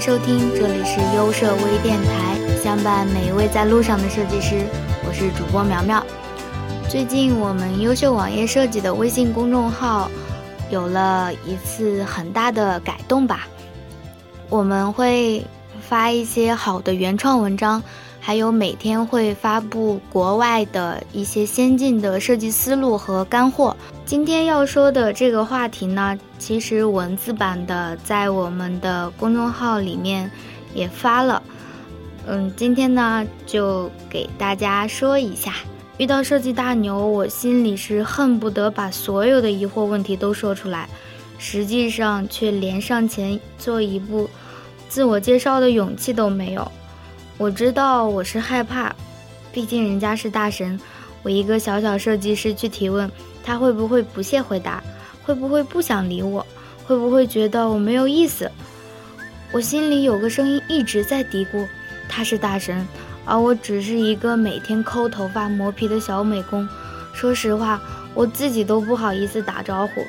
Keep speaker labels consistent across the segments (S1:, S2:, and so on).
S1: 收听，这里是优设微电台，相伴每一位在路上的设计师。我是主播苗苗。最近我们优秀网页设计的微信公众号有了一次很大的改动吧，我们会发一些好的原创文章，还有每天会发布国外的一些先进的设计思路和干货。今天要说的这个话题呢，其实文字版的在我们的公众号里面也发了。嗯，今天呢就给大家说一下，遇到设计大牛，我心里是恨不得把所有的疑惑问题都说出来，实际上却连上前做一步自我介绍的勇气都没有。我知道我是害怕，毕竟人家是大神，我一个小小设计师去提问。他会不会不屑回答？会不会不想理我？会不会觉得我没有意思？我心里有个声音一直在嘀咕：他是大神，而我只是一个每天抠头发、磨皮的小美工。说实话，我自己都不好意思打招呼。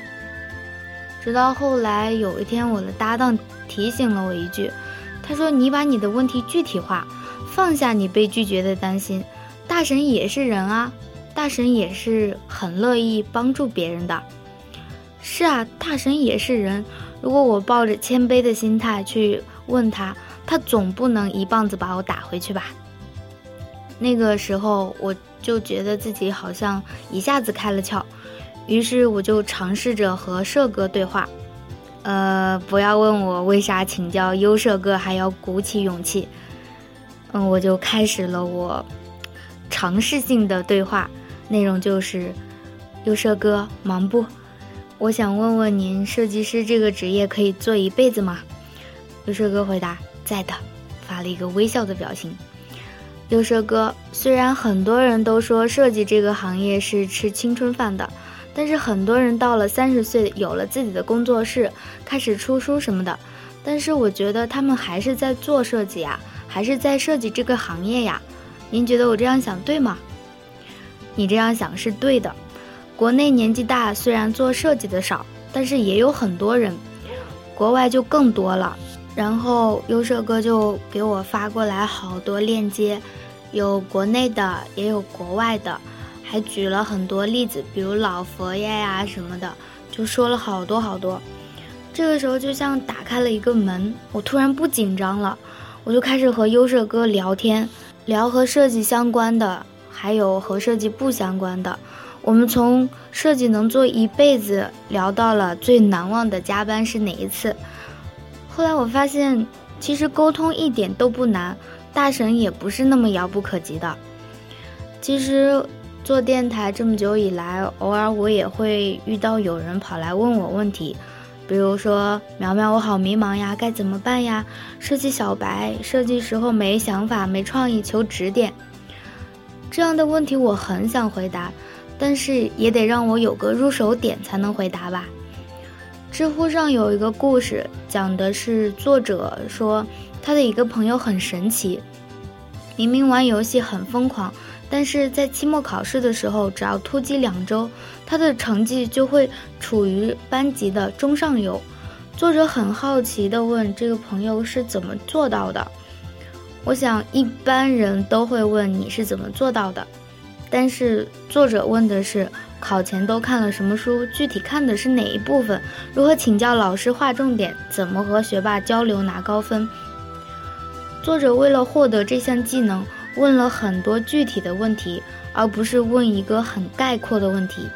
S1: 直到后来有一天，我的搭档提醒了我一句，他说：“你把你的问题具体化，放下你被拒绝的担心。大神也是人啊。”大神也是很乐意帮助别人的，是啊，大神也是人。如果我抱着谦卑的心态去问他，他总不能一棒子把我打回去吧？那个时候我就觉得自己好像一下子开了窍，于是我就尝试着和社哥对话。呃，不要问我为啥请教优社哥还要鼓起勇气。嗯，我就开始了我尝试性的对话。内容就是，优设哥忙不？我想问问您，设计师这个职业可以做一辈子吗？优设哥回答在的，发了一个微笑的表情。优设哥，虽然很多人都说设计这个行业是吃青春饭的，但是很多人到了三十岁有了自己的工作室，开始出书什么的，但是我觉得他们还是在做设计呀，还是在设计这个行业呀。您觉得我这样想对吗？你这样想是对的，国内年纪大虽然做设计的少，但是也有很多人，国外就更多了。然后优设哥就给我发过来好多链接，有国内的，也有国外的，还举了很多例子，比如老佛爷呀什么的，就说了好多好多。这个时候就像打开了一个门，我突然不紧张了，我就开始和优设哥聊天，聊和设计相关的。还有和设计不相关的，我们从设计能做一辈子聊到了最难忘的加班是哪一次。后来我发现，其实沟通一点都不难，大神也不是那么遥不可及的。其实做电台这么久以来，偶尔我也会遇到有人跑来问我问题，比如说苗苗，我好迷茫呀，该怎么办呀？设计小白，设计时候没想法、没创意，求指点。这样的问题我很想回答，但是也得让我有个入手点才能回答吧。知乎上有一个故事，讲的是作者说他的一个朋友很神奇，明明玩游戏很疯狂，但是在期末考试的时候，只要突击两周，他的成绩就会处于班级的中上游。作者很好奇地问这个朋友是怎么做到的。我想一般人都会问你是怎么做到的，但是作者问的是考前都看了什么书，具体看的是哪一部分，如何请教老师划重点，怎么和学霸交流拿高分。作者为了获得这项技能，问了很多具体的问题，而不是问一个很概括的问题。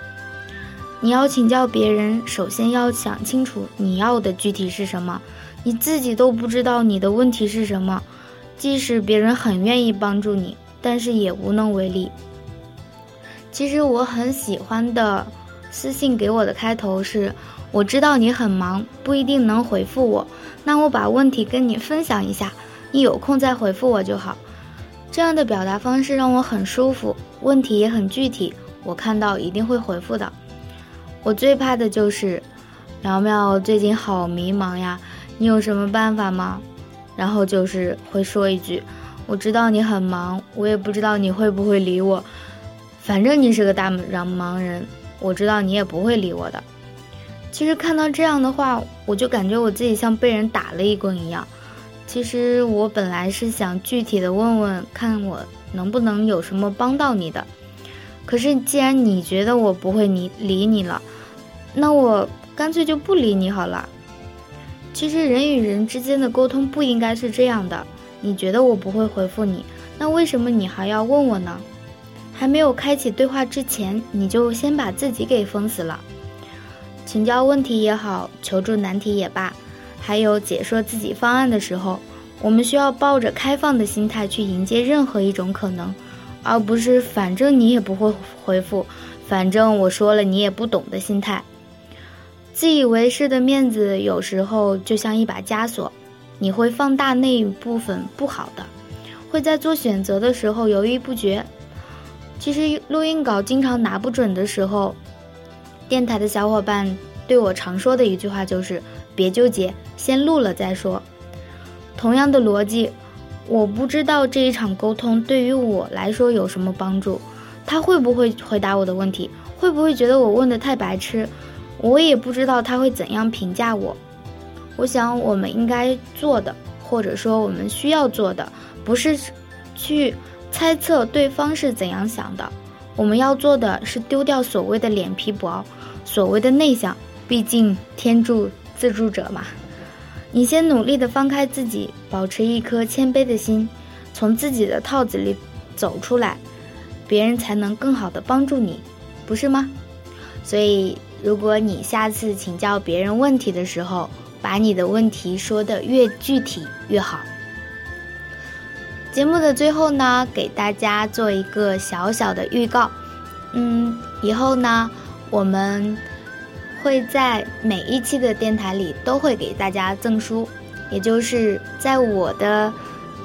S1: 你要请教别人，首先要想清楚你要的具体是什么，你自己都不知道你的问题是什么。即使别人很愿意帮助你，但是也无能为力。其实我很喜欢的私信给我的开头是：“我知道你很忙，不一定能回复我，那我把问题跟你分享一下，你有空再回复我就好。”这样的表达方式让我很舒服，问题也很具体，我看到一定会回复的。我最怕的就是苗苗最近好迷茫呀，你有什么办法吗？然后就是会说一句：“我知道你很忙，我也不知道你会不会理我。反正你是个大忙人，我知道你也不会理我的。”其实看到这样的话，我就感觉我自己像被人打了一棍一样。其实我本来是想具体的问问，看我能不能有什么帮到你的。可是既然你觉得我不会理理你了，那我干脆就不理你好了。其实人与人之间的沟通不应该是这样的。你觉得我不会回复你，那为什么你还要问我呢？还没有开启对话之前，你就先把自己给封死了。请教问题也好，求助难题也罢，还有解说自己方案的时候，我们需要抱着开放的心态去迎接任何一种可能，而不是反正你也不会回复，反正我说了你也不懂的心态。自以为是的面子有时候就像一把枷锁，你会放大那一部分不好的，会在做选择的时候犹豫不决。其实录音稿经常拿不准的时候，电台的小伙伴对我常说的一句话就是：别纠结，先录了再说。同样的逻辑，我不知道这一场沟通对于我来说有什么帮助，他会不会回答我的问题，会不会觉得我问的太白痴？我也不知道他会怎样评价我。我想，我们应该做的，或者说我们需要做的，不是去猜测对方是怎样想的。我们要做的是丢掉所谓的脸皮薄，所谓的内向。毕竟天助自助者嘛。你先努力的放开自己，保持一颗谦卑的心，从自己的套子里走出来，别人才能更好的帮助你，不是吗？所以。如果你下次请教别人问题的时候，把你的问题说的越具体越好。节目的最后呢，给大家做一个小小的预告，嗯，以后呢，我们会在每一期的电台里都会给大家赠书，也就是在我的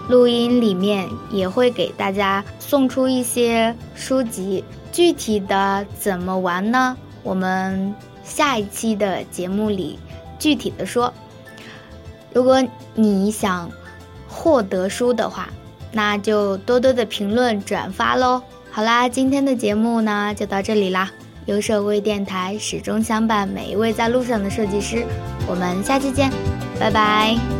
S1: 录音里面也会给大家送出一些书籍。具体的怎么玩呢？我们下一期的节目里具体的说。如果你想获得书的话，那就多多的评论转发喽。好啦，今天的节目呢就到这里啦。优设微电台始终相伴每一位在路上的设计师，我们下期见，拜拜。